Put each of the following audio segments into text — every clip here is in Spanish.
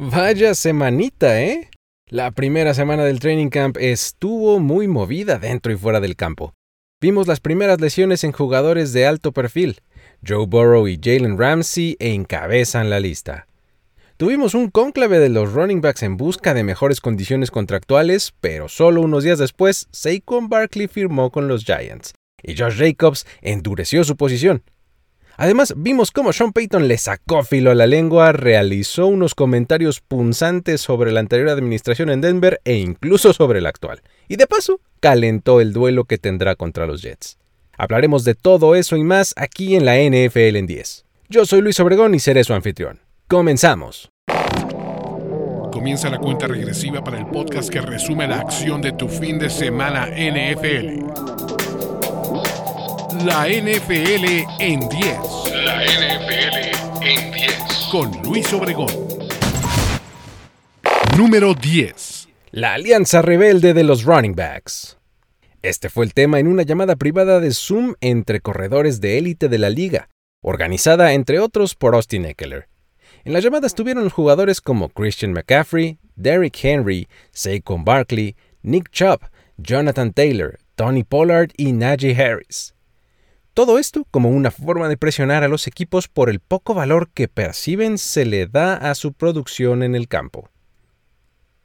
Vaya semanita, ¿eh? La primera semana del training camp estuvo muy movida dentro y fuera del campo. Vimos las primeras lesiones en jugadores de alto perfil. Joe Burrow y Jalen Ramsey encabezan la lista. Tuvimos un cónclave de los running backs en busca de mejores condiciones contractuales, pero solo unos días después, Saquon Barkley firmó con los Giants y Josh Jacobs endureció su posición. Además, vimos cómo Sean Payton le sacó filo a la lengua, realizó unos comentarios punzantes sobre la anterior administración en Denver e incluso sobre la actual. Y de paso, calentó el duelo que tendrá contra los Jets. Hablaremos de todo eso y más aquí en la NFL en 10. Yo soy Luis Obregón y seré su anfitrión. Comenzamos. Comienza la cuenta regresiva para el podcast que resume la acción de tu fin de semana NFL. La NFL en 10. La NFL en 10. Con Luis Obregón. Número 10. La alianza rebelde de los running backs. Este fue el tema en una llamada privada de Zoom entre corredores de élite de la liga, organizada entre otros por Austin Eckler. En la llamada estuvieron los jugadores como Christian McCaffrey, Derrick Henry, Saquon Barkley, Nick Chubb, Jonathan Taylor, Tony Pollard y Najee Harris. Todo esto como una forma de presionar a los equipos por el poco valor que perciben se le da a su producción en el campo.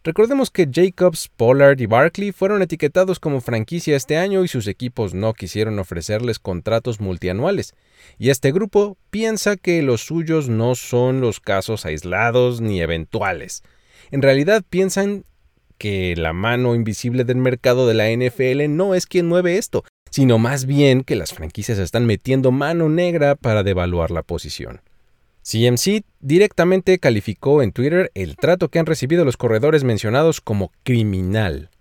Recordemos que Jacobs, Pollard y Barkley fueron etiquetados como franquicia este año y sus equipos no quisieron ofrecerles contratos multianuales, y este grupo piensa que los suyos no son los casos aislados ni eventuales. En realidad piensan que la mano invisible del mercado de la NFL no es quien mueve esto, sino más bien que las franquicias están metiendo mano negra para devaluar la posición. CMC directamente calificó en Twitter el trato que han recibido los corredores mencionados como criminal.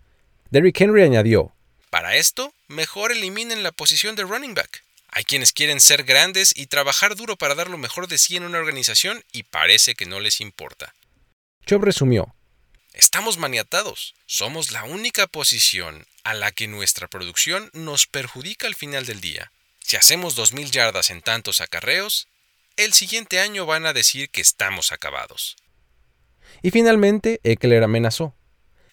Derrick Henry añadió, Para esto, mejor eliminen la posición de running back. Hay quienes quieren ser grandes y trabajar duro para dar lo mejor de sí en una organización y parece que no les importa. Chubb resumió, Estamos maniatados. Somos la única posición a la que nuestra producción nos perjudica al final del día. Si hacemos 2.000 yardas en tantos acarreos, el siguiente año van a decir que estamos acabados. Y finalmente, Eckler amenazó.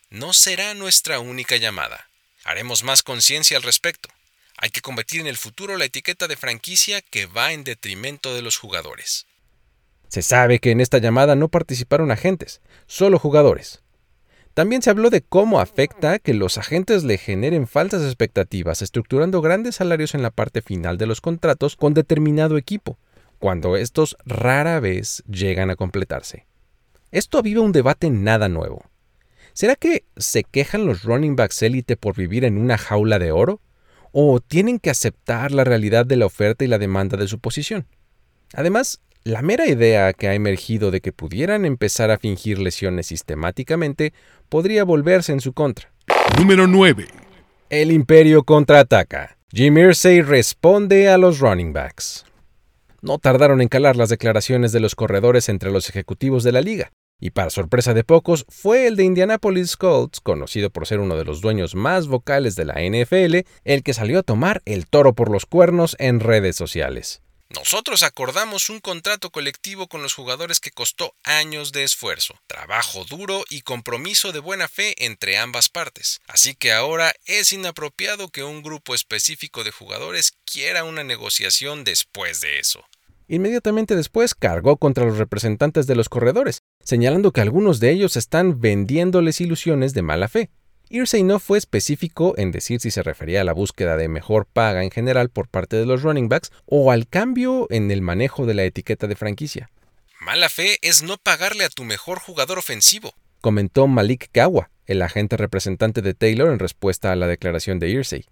No será nuestra única llamada. Haremos más conciencia al respecto. Hay que convertir en el futuro la etiqueta de franquicia que va en detrimento de los jugadores. Se sabe que en esta llamada no participaron agentes, solo jugadores. También se habló de cómo afecta que los agentes le generen falsas expectativas, estructurando grandes salarios en la parte final de los contratos con determinado equipo, cuando estos rara vez llegan a completarse. Esto aviva un debate nada nuevo. ¿Será que se quejan los running backs élite por vivir en una jaula de oro? ¿O tienen que aceptar la realidad de la oferta y la demanda de su posición? Además, la mera idea que ha emergido de que pudieran empezar a fingir lesiones sistemáticamente podría volverse en su contra. Número 9. El imperio contraataca. Jim Irsay responde a los running backs. No tardaron en calar las declaraciones de los corredores entre los ejecutivos de la liga, y para sorpresa de pocos, fue el de Indianapolis Colts, conocido por ser uno de los dueños más vocales de la NFL, el que salió a tomar el toro por los cuernos en redes sociales. Nosotros acordamos un contrato colectivo con los jugadores que costó años de esfuerzo, trabajo duro y compromiso de buena fe entre ambas partes. Así que ahora es inapropiado que un grupo específico de jugadores quiera una negociación después de eso. Inmediatamente después cargó contra los representantes de los corredores, señalando que algunos de ellos están vendiéndoles ilusiones de mala fe. Irsay no fue específico en decir si se refería a la búsqueda de mejor paga en general por parte de los running backs o al cambio en el manejo de la etiqueta de franquicia. Mala fe es no pagarle a tu mejor jugador ofensivo, comentó Malik Gawa, el agente representante de Taylor en respuesta a la declaración de Irsay.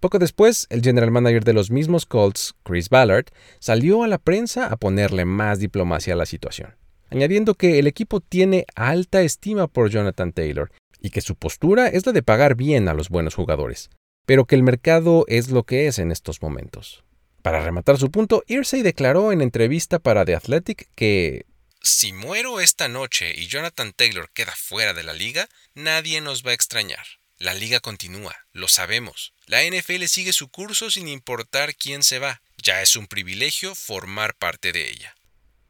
Poco después, el general manager de los mismos Colts, Chris Ballard, salió a la prensa a ponerle más diplomacia a la situación, añadiendo que el equipo tiene alta estima por Jonathan Taylor y que su postura es la de pagar bien a los buenos jugadores, pero que el mercado es lo que es en estos momentos. Para rematar su punto, Irsay declaró en entrevista para The Athletic que si muero esta noche y Jonathan Taylor queda fuera de la liga, nadie nos va a extrañar. La liga continúa, lo sabemos. La NFL sigue su curso sin importar quién se va. Ya es un privilegio formar parte de ella.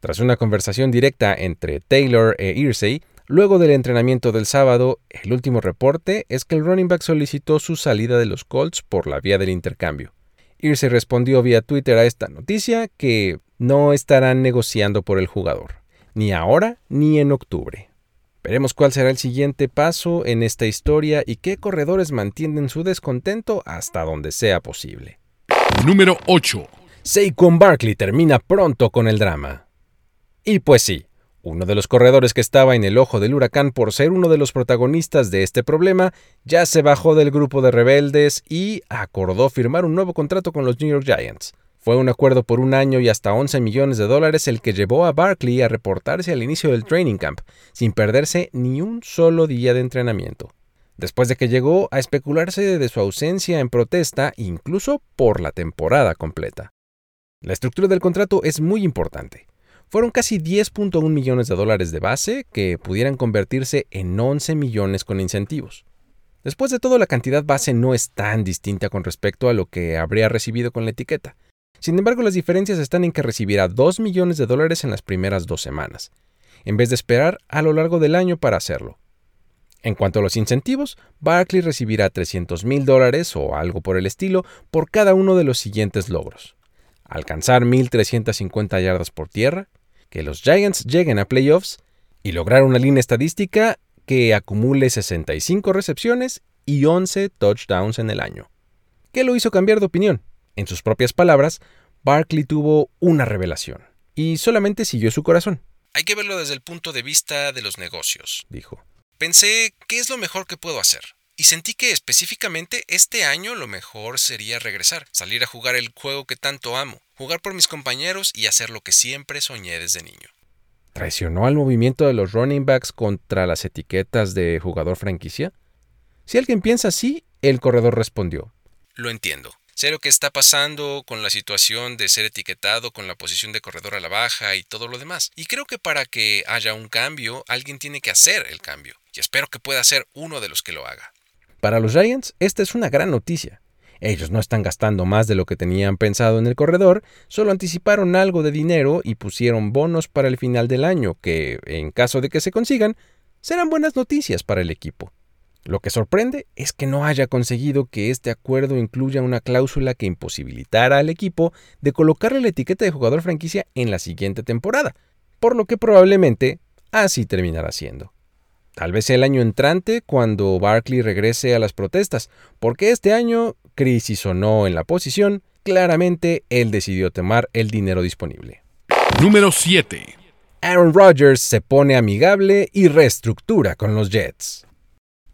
Tras una conversación directa entre Taylor e Irsay, luego del entrenamiento del sábado, el último reporte es que el running back solicitó su salida de los Colts por la vía del intercambio. Irsay respondió vía Twitter a esta noticia que no estarán negociando por el jugador, ni ahora ni en octubre. Veremos cuál será el siguiente paso en esta historia y qué corredores mantienen su descontento hasta donde sea posible. Número 8. Saquon Barkley termina pronto con el drama. Y pues sí, uno de los corredores que estaba en el ojo del huracán por ser uno de los protagonistas de este problema ya se bajó del grupo de rebeldes y acordó firmar un nuevo contrato con los New York Giants. Fue un acuerdo por un año y hasta 11 millones de dólares el que llevó a Barkley a reportarse al inicio del training camp, sin perderse ni un solo día de entrenamiento. Después de que llegó a especularse de su ausencia en protesta incluso por la temporada completa. La estructura del contrato es muy importante. Fueron casi 10.1 millones de dólares de base que pudieran convertirse en 11 millones con incentivos. Después de todo, la cantidad base no es tan distinta con respecto a lo que habría recibido con la etiqueta. Sin embargo, las diferencias están en que recibirá 2 millones de dólares en las primeras dos semanas, en vez de esperar a lo largo del año para hacerlo. En cuanto a los incentivos, Barkley recibirá 300 mil dólares o algo por el estilo por cada uno de los siguientes logros. Alcanzar 1.350 yardas por tierra, que los Giants lleguen a playoffs y lograr una línea estadística que acumule 65 recepciones y 11 touchdowns en el año. ¿Qué lo hizo cambiar de opinión? En sus propias palabras, Barkley tuvo una revelación y solamente siguió su corazón. Hay que verlo desde el punto de vista de los negocios, dijo. Pensé, ¿qué es lo mejor que puedo hacer? Y sentí que específicamente este año lo mejor sería regresar, salir a jugar el juego que tanto amo, jugar por mis compañeros y hacer lo que siempre soñé desde niño. ¿Traicionó al movimiento de los running backs contra las etiquetas de jugador franquicia? Si alguien piensa así, el corredor respondió. Lo entiendo. Sé lo que está pasando con la situación de ser etiquetado con la posición de corredor a la baja y todo lo demás. Y creo que para que haya un cambio, alguien tiene que hacer el cambio. Y espero que pueda ser uno de los que lo haga. Para los Giants, esta es una gran noticia. Ellos no están gastando más de lo que tenían pensado en el corredor, solo anticiparon algo de dinero y pusieron bonos para el final del año que, en caso de que se consigan, serán buenas noticias para el equipo. Lo que sorprende es que no haya conseguido que este acuerdo incluya una cláusula que imposibilitara al equipo de colocarle la etiqueta de jugador franquicia en la siguiente temporada, por lo que probablemente así terminará siendo. Tal vez el año entrante cuando Barkley regrese a las protestas, porque este año, crisis o no en la posición, claramente él decidió tomar el dinero disponible. Número 7. Aaron Rodgers se pone amigable y reestructura con los Jets.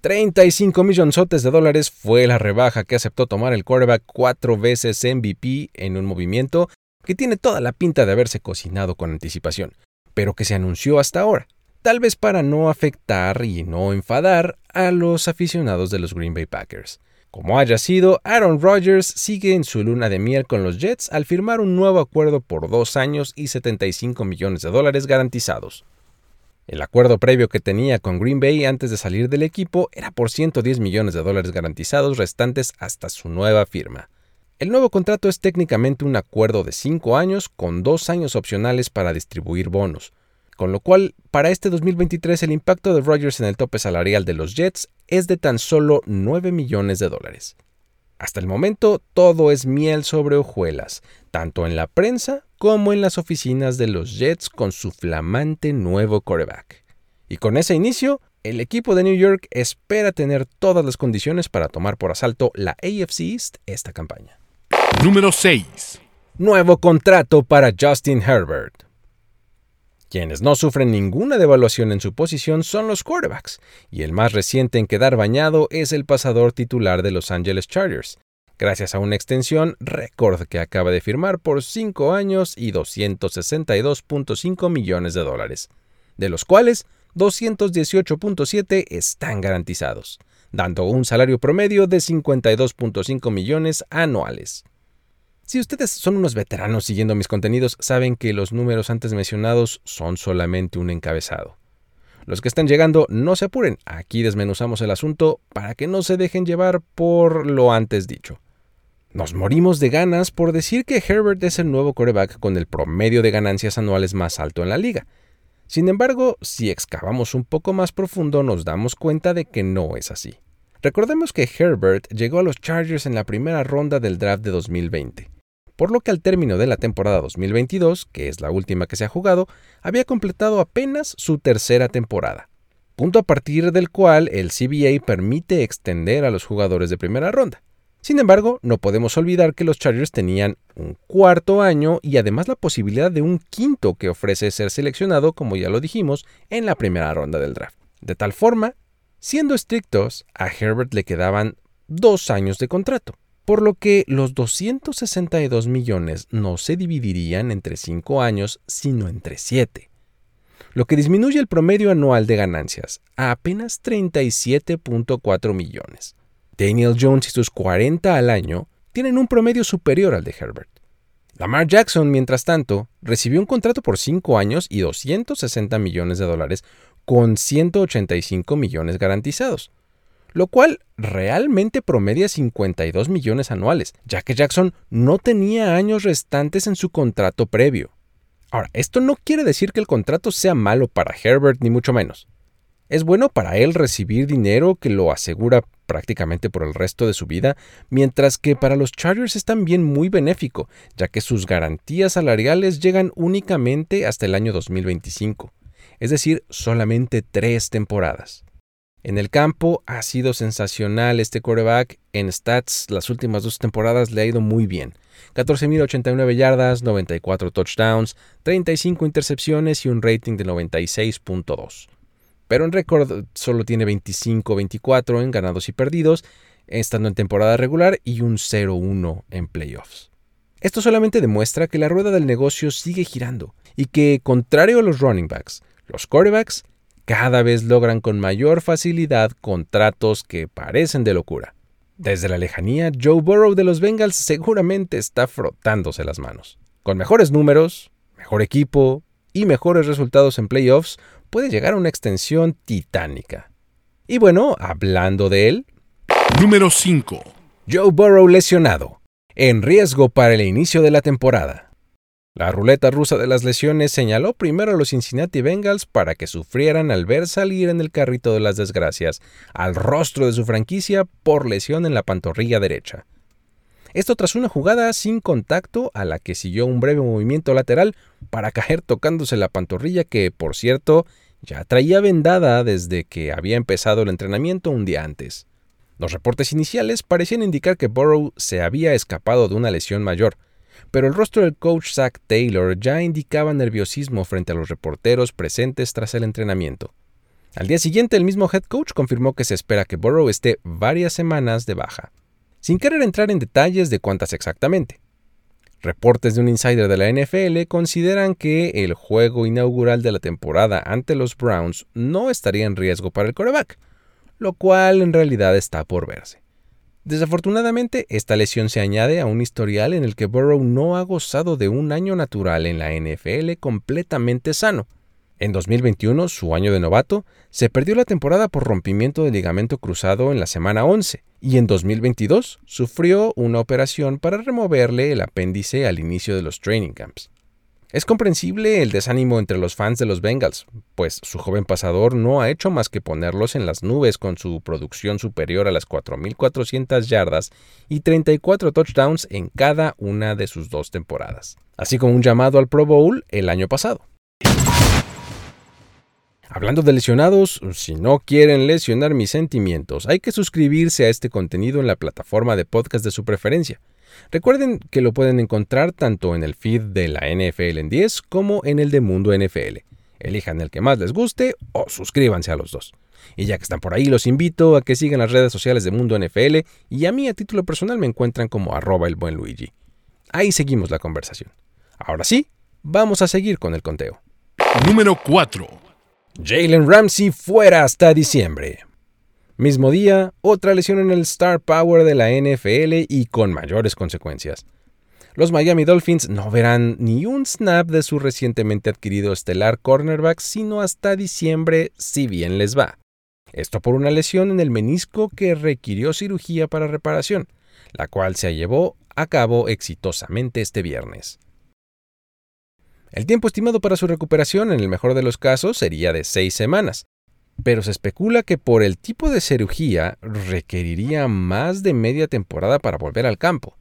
35 millonzotes de dólares fue la rebaja que aceptó tomar el quarterback cuatro veces MVP en un movimiento que tiene toda la pinta de haberse cocinado con anticipación, pero que se anunció hasta ahora, tal vez para no afectar y no enfadar a los aficionados de los Green Bay Packers. Como haya sido, Aaron Rodgers sigue en su luna de miel con los Jets al firmar un nuevo acuerdo por dos años y 75 millones de dólares garantizados. El acuerdo previo que tenía con Green Bay antes de salir del equipo era por 110 millones de dólares garantizados restantes hasta su nueva firma. El nuevo contrato es técnicamente un acuerdo de 5 años con 2 años opcionales para distribuir bonos, con lo cual para este 2023 el impacto de Rodgers en el tope salarial de los Jets es de tan solo 9 millones de dólares. Hasta el momento todo es miel sobre hojuelas, tanto en la prensa como en las oficinas de los Jets con su flamante nuevo quarterback. Y con ese inicio, el equipo de New York espera tener todas las condiciones para tomar por asalto la AFC East esta campaña. Número 6. Nuevo contrato para Justin Herbert. Quienes no sufren ninguna devaluación en su posición son los quarterbacks, y el más reciente en quedar bañado es el pasador titular de Los Angeles Chargers, gracias a una extensión récord que acaba de firmar por 5 años y 262.5 millones de dólares, de los cuales 218.7 están garantizados, dando un salario promedio de 52.5 millones anuales. Si ustedes son unos veteranos siguiendo mis contenidos, saben que los números antes mencionados son solamente un encabezado. Los que están llegando, no se apuren, aquí desmenuzamos el asunto para que no se dejen llevar por lo antes dicho. Nos morimos de ganas por decir que Herbert es el nuevo quarterback con el promedio de ganancias anuales más alto en la liga. Sin embargo, si excavamos un poco más profundo nos damos cuenta de que no es así. Recordemos que Herbert llegó a los Chargers en la primera ronda del draft de 2020, por lo que al término de la temporada 2022, que es la última que se ha jugado, había completado apenas su tercera temporada, punto a partir del cual el CBA permite extender a los jugadores de primera ronda. Sin embargo, no podemos olvidar que los Chargers tenían un cuarto año y además la posibilidad de un quinto que ofrece ser seleccionado, como ya lo dijimos, en la primera ronda del draft. De tal forma Siendo estrictos, a Herbert le quedaban dos años de contrato, por lo que los 262 millones no se dividirían entre cinco años, sino entre siete, lo que disminuye el promedio anual de ganancias a apenas 37.4 millones. Daniel Jones y sus 40 al año tienen un promedio superior al de Herbert. Lamar Jackson, mientras tanto, recibió un contrato por cinco años y 260 millones de dólares con 185 millones garantizados, lo cual realmente promedia 52 millones anuales, ya que Jackson no tenía años restantes en su contrato previo. Ahora, esto no quiere decir que el contrato sea malo para Herbert, ni mucho menos. Es bueno para él recibir dinero que lo asegura prácticamente por el resto de su vida, mientras que para los Chargers es también muy benéfico, ya que sus garantías salariales llegan únicamente hasta el año 2025 es decir, solamente tres temporadas. En el campo ha sido sensacional este quarterback. En stats, las últimas dos temporadas le ha ido muy bien. 14.089 yardas, 94 touchdowns, 35 intercepciones y un rating de 96.2. Pero en récord solo tiene 25-24 en ganados y perdidos, estando en temporada regular y un 0-1 en playoffs. Esto solamente demuestra que la rueda del negocio sigue girando y que, contrario a los running backs, los quarterbacks cada vez logran con mayor facilidad contratos que parecen de locura. Desde la lejanía, Joe Burrow de los Bengals seguramente está frotándose las manos. Con mejores números, mejor equipo y mejores resultados en playoffs, puede llegar a una extensión titánica. Y bueno, hablando de él. Número 5. Joe Burrow lesionado. En riesgo para el inicio de la temporada. La ruleta rusa de las lesiones señaló primero a los Cincinnati Bengals para que sufrieran al ver salir en el carrito de las desgracias al rostro de su franquicia por lesión en la pantorrilla derecha. Esto tras una jugada sin contacto a la que siguió un breve movimiento lateral para caer tocándose la pantorrilla que, por cierto, ya traía vendada desde que había empezado el entrenamiento un día antes. Los reportes iniciales parecían indicar que Burrow se había escapado de una lesión mayor, pero el rostro del coach Zach Taylor ya indicaba nerviosismo frente a los reporteros presentes tras el entrenamiento. Al día siguiente, el mismo head coach confirmó que se espera que Burrow esté varias semanas de baja, sin querer entrar en detalles de cuántas exactamente. Reportes de un insider de la NFL consideran que el juego inaugural de la temporada ante los Browns no estaría en riesgo para el coreback, lo cual en realidad está por verse. Desafortunadamente, esta lesión se añade a un historial en el que Burrow no ha gozado de un año natural en la NFL completamente sano. En 2021, su año de novato, se perdió la temporada por rompimiento de ligamento cruzado en la semana 11 y en 2022 sufrió una operación para removerle el apéndice al inicio de los training camps. Es comprensible el desánimo entre los fans de los Bengals, pues su joven pasador no ha hecho más que ponerlos en las nubes con su producción superior a las 4.400 yardas y 34 touchdowns en cada una de sus dos temporadas, así como un llamado al Pro Bowl el año pasado. Hablando de lesionados, si no quieren lesionar mis sentimientos, hay que suscribirse a este contenido en la plataforma de podcast de su preferencia. Recuerden que lo pueden encontrar tanto en el feed de la NFL en 10 como en el de Mundo NFL. Elijan el que más les guste o suscríbanse a los dos. Y ya que están por ahí, los invito a que sigan las redes sociales de Mundo NFL y a mí a título personal me encuentran como arroba el buen Luigi. Ahí seguimos la conversación. Ahora sí, vamos a seguir con el conteo. Número 4. Jalen Ramsey fuera hasta diciembre. Mismo día, otra lesión en el Star Power de la NFL y con mayores consecuencias. Los Miami Dolphins no verán ni un snap de su recientemente adquirido estelar cornerback sino hasta diciembre si bien les va. Esto por una lesión en el menisco que requirió cirugía para reparación, la cual se llevó a cabo exitosamente este viernes. El tiempo estimado para su recuperación en el mejor de los casos sería de seis semanas, pero se especula que por el tipo de cirugía requeriría más de media temporada para volver al campo.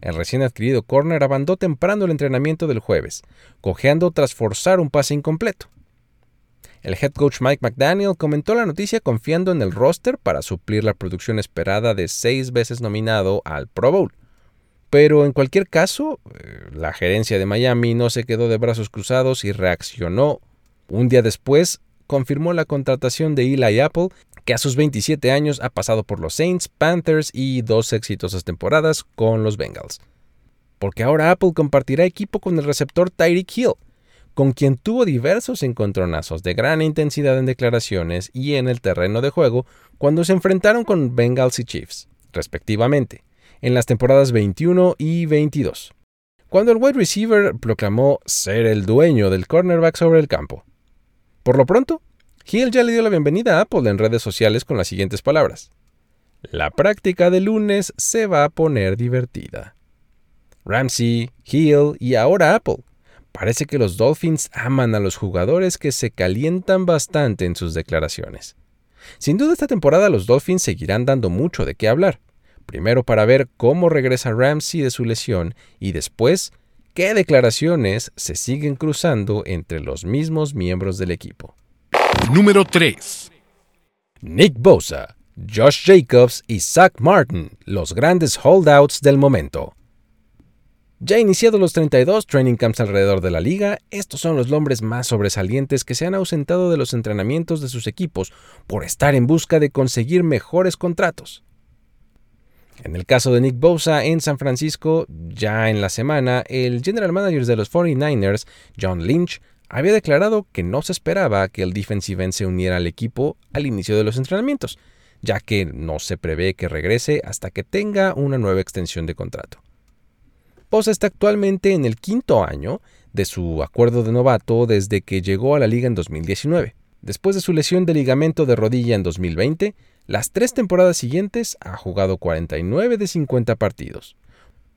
El recién adquirido corner abandonó temprano el entrenamiento del jueves, cojeando tras forzar un pase incompleto. El head coach Mike McDaniel comentó la noticia confiando en el roster para suplir la producción esperada de seis veces nominado al Pro Bowl. Pero en cualquier caso, eh, la gerencia de Miami no se quedó de brazos cruzados y reaccionó. Un día después, confirmó la contratación de Eli Apple, que a sus 27 años ha pasado por los Saints, Panthers y dos exitosas temporadas con los Bengals. Porque ahora Apple compartirá equipo con el receptor Tyreek Hill, con quien tuvo diversos encontronazos de gran intensidad en declaraciones y en el terreno de juego cuando se enfrentaron con Bengals y Chiefs, respectivamente, en las temporadas 21 y 22, cuando el wide receiver proclamó ser el dueño del cornerback sobre el campo. Por lo pronto, Hill ya le dio la bienvenida a Apple en redes sociales con las siguientes palabras. La práctica de lunes se va a poner divertida. Ramsey, Hill y ahora Apple Parece que los Dolphins aman a los jugadores que se calientan bastante en sus declaraciones. Sin duda esta temporada los Dolphins seguirán dando mucho de qué hablar. Primero para ver cómo regresa Ramsey de su lesión y después qué declaraciones se siguen cruzando entre los mismos miembros del equipo. Número 3. Nick Bosa, Josh Jacobs y Zach Martin, los grandes holdouts del momento. Ya iniciados los 32 training camps alrededor de la liga, estos son los nombres más sobresalientes que se han ausentado de los entrenamientos de sus equipos por estar en busca de conseguir mejores contratos. En el caso de Nick Bosa en San Francisco, ya en la semana, el general manager de los 49ers, John Lynch, había declarado que no se esperaba que el defensive end se uniera al equipo al inicio de los entrenamientos, ya que no se prevé que regrese hasta que tenga una nueva extensión de contrato. Bosa está actualmente en el quinto año de su acuerdo de novato desde que llegó a la liga en 2019. Después de su lesión de ligamento de rodilla en 2020, las tres temporadas siguientes ha jugado 49 de 50 partidos.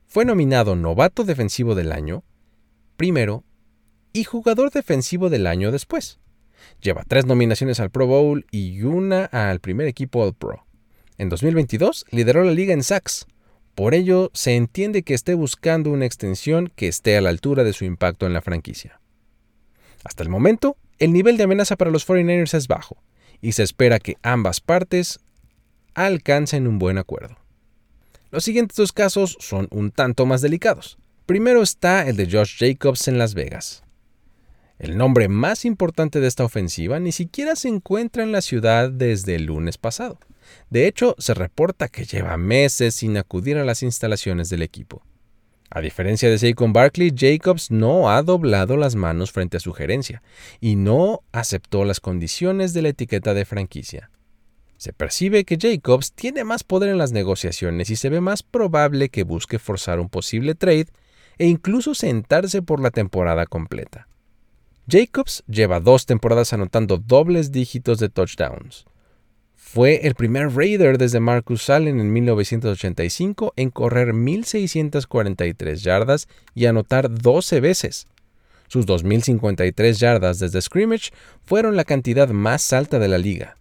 Fue nominado novato defensivo del año primero y jugador defensivo del año después. Lleva tres nominaciones al Pro Bowl y una al primer equipo All Pro. En 2022 lideró la liga en sacks, por ello, se entiende que esté buscando una extensión que esté a la altura de su impacto en la franquicia. Hasta el momento, el nivel de amenaza para los 49ers es bajo, y se espera que ambas partes alcancen un buen acuerdo. Los siguientes dos casos son un tanto más delicados. Primero está el de Josh Jacobs en Las Vegas. El nombre más importante de esta ofensiva ni siquiera se encuentra en la ciudad desde el lunes pasado. De hecho, se reporta que lleva meses sin acudir a las instalaciones del equipo. A diferencia de Saquon Barkley, Jacobs no ha doblado las manos frente a su gerencia y no aceptó las condiciones de la etiqueta de franquicia. Se percibe que Jacobs tiene más poder en las negociaciones y se ve más probable que busque forzar un posible trade e incluso sentarse por la temporada completa. Jacobs lleva dos temporadas anotando dobles dígitos de touchdowns. Fue el primer Raider desde Marcus Allen en 1985 en correr 1.643 yardas y anotar 12 veces. Sus 2.053 yardas desde scrimmage fueron la cantidad más alta de la liga.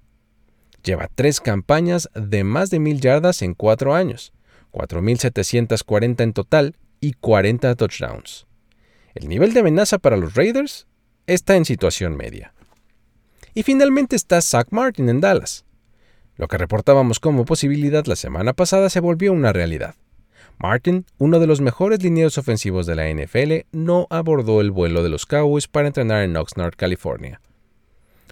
Lleva tres campañas de más de 1.000 yardas en cuatro años, 4.740 en total y 40 touchdowns. El nivel de amenaza para los Raiders está en situación media. Y finalmente está Zach Martin en Dallas. Lo que reportábamos como posibilidad la semana pasada se volvió una realidad. Martin, uno de los mejores linieros ofensivos de la NFL, no abordó el vuelo de los Cowboys para entrenar en Oxnard, California.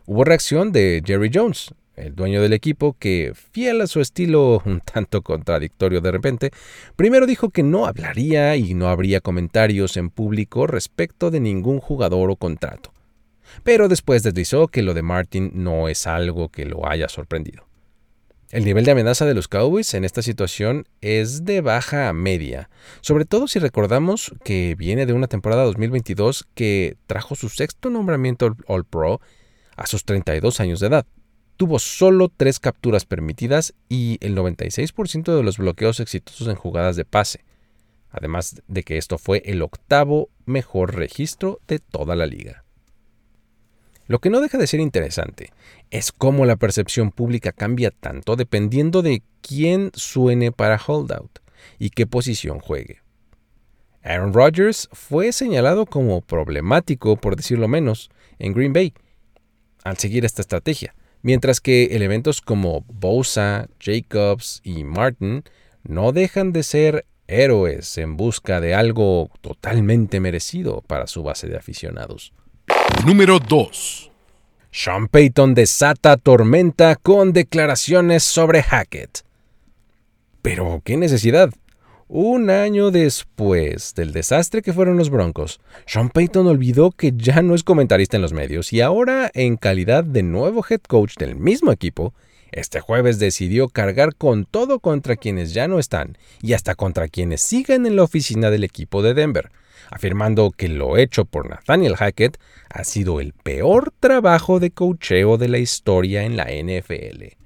Hubo reacción de Jerry Jones, el dueño del equipo, que, fiel a su estilo un tanto contradictorio de repente, primero dijo que no hablaría y no habría comentarios en público respecto de ningún jugador o contrato. Pero después deslizó que lo de Martin no es algo que lo haya sorprendido. El nivel de amenaza de los Cowboys en esta situación es de baja a media, sobre todo si recordamos que viene de una temporada 2022 que trajo su sexto nombramiento All Pro a sus 32 años de edad. Tuvo solo tres capturas permitidas y el 96% de los bloqueos exitosos en jugadas de pase. además de que esto fue el octavo mejor registro de toda la liga. Lo que no deja de ser interesante es cómo la percepción pública cambia tanto dependiendo de quién suene para holdout y qué posición juegue. Aaron Rodgers fue señalado como problemático, por decirlo menos, en Green Bay al seguir esta estrategia, mientras que elementos como Bosa, Jacobs y Martin no dejan de ser héroes en busca de algo totalmente merecido para su base de aficionados. Número 2. Sean Payton desata tormenta con declaraciones sobre Hackett. Pero, ¿qué necesidad? Un año después del desastre que fueron los Broncos, Sean Payton olvidó que ya no es comentarista en los medios y ahora, en calidad de nuevo head coach del mismo equipo, este jueves decidió cargar con todo contra quienes ya no están y hasta contra quienes siguen en la oficina del equipo de Denver, afirmando que lo hecho por Nathaniel Hackett ha sido el peor trabajo de coacheo de la historia en la NFL.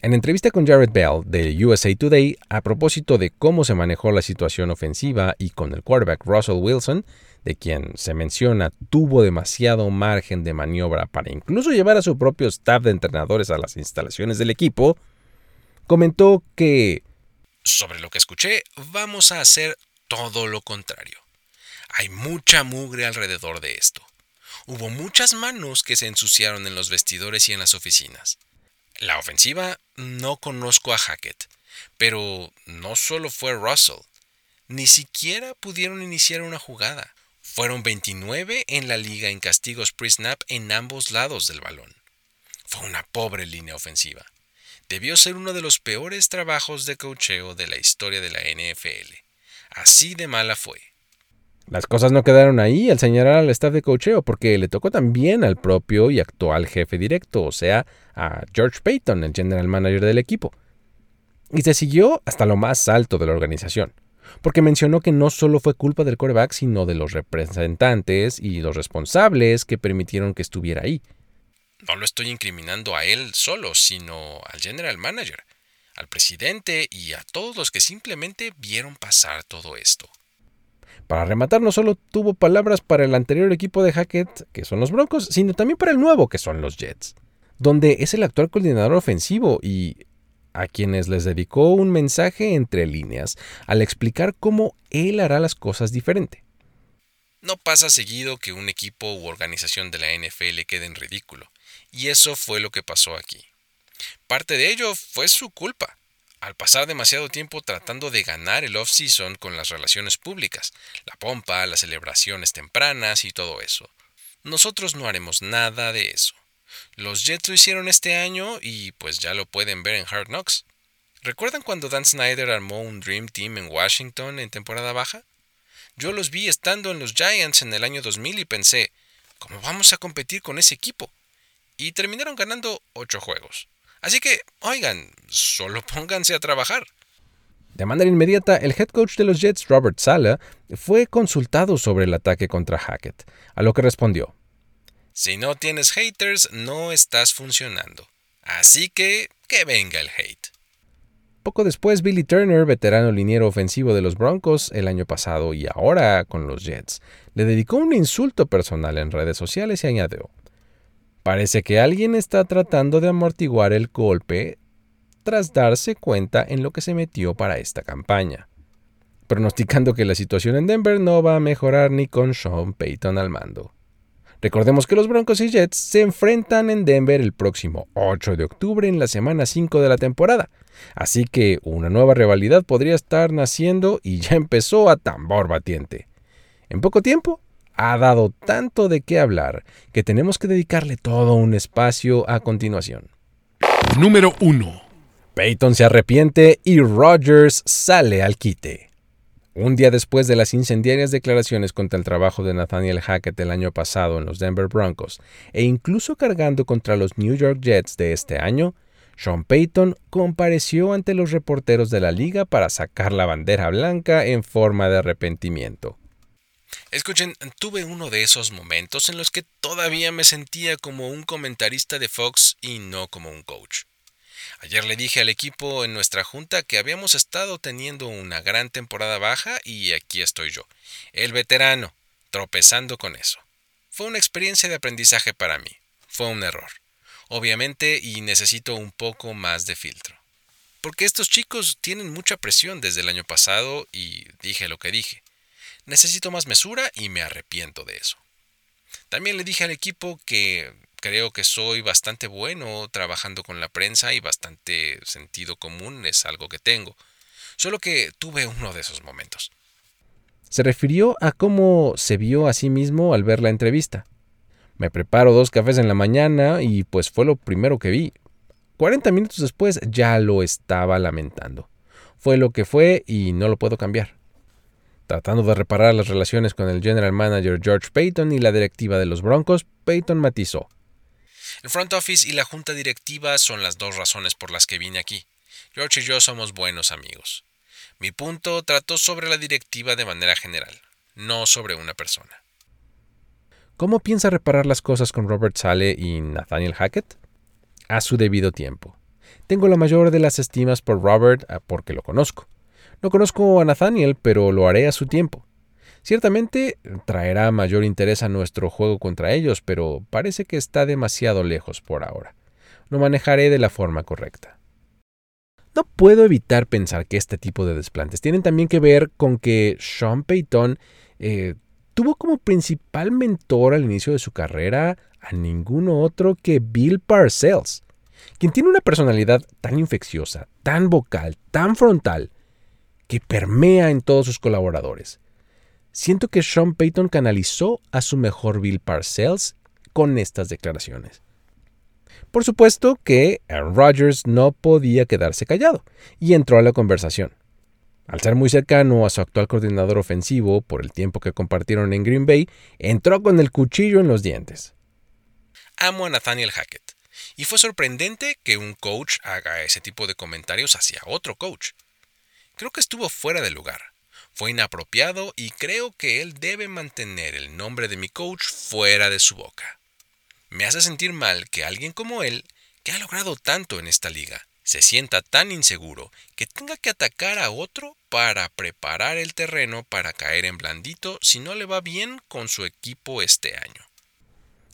En entrevista con Jared Bell de USA Today, a propósito de cómo se manejó la situación ofensiva y con el quarterback Russell Wilson, de quien se menciona tuvo demasiado margen de maniobra para incluso llevar a su propio staff de entrenadores a las instalaciones del equipo, comentó que sobre lo que escuché, vamos a hacer todo lo contrario. Hay mucha mugre alrededor de esto. Hubo muchas manos que se ensuciaron en los vestidores y en las oficinas. La ofensiva no conozco a Hackett, pero no solo fue Russell. Ni siquiera pudieron iniciar una jugada. Fueron 29 en la liga en castigos pre-snap en ambos lados del balón. Fue una pobre línea ofensiva. Debió ser uno de los peores trabajos de cocheo de la historia de la NFL. Así de mala fue. Las cosas no quedaron ahí al señalar al staff de cocheo, porque le tocó también al propio y actual jefe directo, o sea, a George Payton, el general manager del equipo. Y se siguió hasta lo más alto de la organización, porque mencionó que no solo fue culpa del quarterback, sino de los representantes y los responsables que permitieron que estuviera ahí. No lo estoy incriminando a él solo, sino al general manager, al presidente y a todos los que simplemente vieron pasar todo esto. Para rematar, no solo tuvo palabras para el anterior equipo de Hackett, que son los Broncos, sino también para el nuevo, que son los Jets, donde es el actual coordinador ofensivo y a quienes les dedicó un mensaje entre líneas al explicar cómo él hará las cosas diferente. No pasa seguido que un equipo u organización de la NFL quede en ridículo, y eso fue lo que pasó aquí. Parte de ello fue su culpa al pasar demasiado tiempo tratando de ganar el off-season con las relaciones públicas, la pompa, las celebraciones tempranas y todo eso. Nosotros no haremos nada de eso. Los Jets lo hicieron este año y pues ya lo pueden ver en Hard Knocks. ¿Recuerdan cuando Dan Snyder armó un Dream Team en Washington en temporada baja? Yo los vi estando en los Giants en el año 2000 y pensé, ¿cómo vamos a competir con ese equipo? Y terminaron ganando 8 juegos. Así que, oigan, solo pónganse a trabajar. De manera inmediata, el head coach de los Jets, Robert Sala, fue consultado sobre el ataque contra Hackett, a lo que respondió. Si no tienes haters, no estás funcionando. Así que, que venga el hate. Poco después, Billy Turner, veterano liniero ofensivo de los Broncos el año pasado y ahora con los Jets, le dedicó un insulto personal en redes sociales y añadió, Parece que alguien está tratando de amortiguar el golpe tras darse cuenta en lo que se metió para esta campaña, pronosticando que la situación en Denver no va a mejorar ni con Sean Payton al mando. Recordemos que los Broncos y Jets se enfrentan en Denver el próximo 8 de octubre en la semana 5 de la temporada, así que una nueva rivalidad podría estar naciendo y ya empezó a tambor batiente. En poco tiempo, ha dado tanto de qué hablar que tenemos que dedicarle todo un espacio a continuación. Número 1. Peyton se arrepiente y Rogers sale al quite. Un día después de las incendiarias declaraciones contra el trabajo de Nathaniel Hackett el año pasado en los Denver Broncos, e incluso cargando contra los New York Jets de este año, Sean Payton compareció ante los reporteros de la liga para sacar la bandera blanca en forma de arrepentimiento. Escuchen, tuve uno de esos momentos en los que todavía me sentía como un comentarista de Fox y no como un coach. Ayer le dije al equipo en nuestra junta que habíamos estado teniendo una gran temporada baja y aquí estoy yo, el veterano, tropezando con eso. Fue una experiencia de aprendizaje para mí. Fue un error. Obviamente y necesito un poco más de filtro. Porque estos chicos tienen mucha presión desde el año pasado y dije lo que dije. Necesito más mesura y me arrepiento de eso. También le dije al equipo que creo que soy bastante bueno trabajando con la prensa y bastante sentido común es algo que tengo. Solo que tuve uno de esos momentos. Se refirió a cómo se vio a sí mismo al ver la entrevista. Me preparo dos cafés en la mañana y pues fue lo primero que vi. 40 minutos después ya lo estaba lamentando. Fue lo que fue y no lo puedo cambiar. Tratando de reparar las relaciones con el general manager George Payton y la directiva de los Broncos, Payton matizó. El front office y la junta directiva son las dos razones por las que vine aquí. George y yo somos buenos amigos. Mi punto trató sobre la directiva de manera general, no sobre una persona. ¿Cómo piensa reparar las cosas con Robert Sale y Nathaniel Hackett? A su debido tiempo. Tengo la mayor de las estimas por Robert ah, porque lo conozco. No conozco a Nathaniel, pero lo haré a su tiempo. Ciertamente traerá mayor interés a nuestro juego contra ellos, pero parece que está demasiado lejos por ahora. Lo manejaré de la forma correcta. No puedo evitar pensar que este tipo de desplantes tienen también que ver con que Sean Payton eh, tuvo como principal mentor al inicio de su carrera a ninguno otro que Bill Parcells, quien tiene una personalidad tan infecciosa, tan vocal, tan frontal, que permea en todos sus colaboradores. Siento que Sean Payton canalizó a su mejor Bill Parcells con estas declaraciones. Por supuesto que Aaron Rodgers no podía quedarse callado y entró a la conversación. Al ser muy cercano a su actual coordinador ofensivo por el tiempo que compartieron en Green Bay, entró con el cuchillo en los dientes. Amo a Nathaniel Hackett, y fue sorprendente que un coach haga ese tipo de comentarios hacia otro coach. Creo que estuvo fuera de lugar, fue inapropiado y creo que él debe mantener el nombre de mi coach fuera de su boca. Me hace sentir mal que alguien como él, que ha logrado tanto en esta liga, se sienta tan inseguro que tenga que atacar a otro para preparar el terreno para caer en blandito si no le va bien con su equipo este año.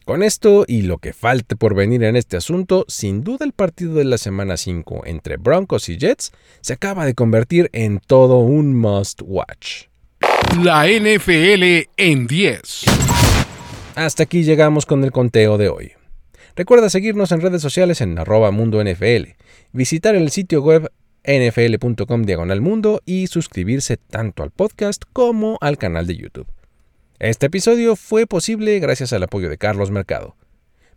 Con esto y lo que falte por venir en este asunto, sin duda el partido de la semana 5 entre Broncos y Jets se acaba de convertir en todo un must watch. La NFL en 10. Hasta aquí llegamos con el conteo de hoy. Recuerda seguirnos en redes sociales en arroba mundo NFL, visitar el sitio web nfl.com diagonal mundo y suscribirse tanto al podcast como al canal de YouTube. Este episodio fue posible gracias al apoyo de Carlos Mercado.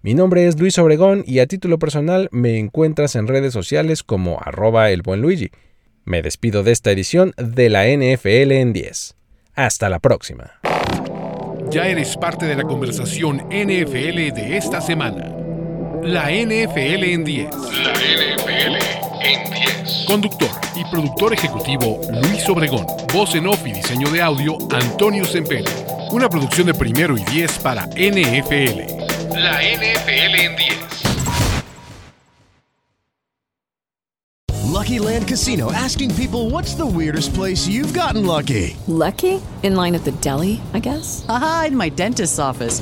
Mi nombre es Luis Obregón y a título personal me encuentras en redes sociales como arroba el buen Luigi. Me despido de esta edición de la NFL en 10. Hasta la próxima ya eres parte de la conversación NFL de esta semana. La NFL en 10. La NFL en 10. Conductor y productor ejecutivo Luis Obregón. Voz en off y diseño de audio Antonio Sempere. Una producción de primero y 10 para NFL. La NFL en 10. Lucky Land Casino asking people what's the weirdest place you've gotten lucky? Lucky? In line at the deli, I guess? Aha, in my dentist's office.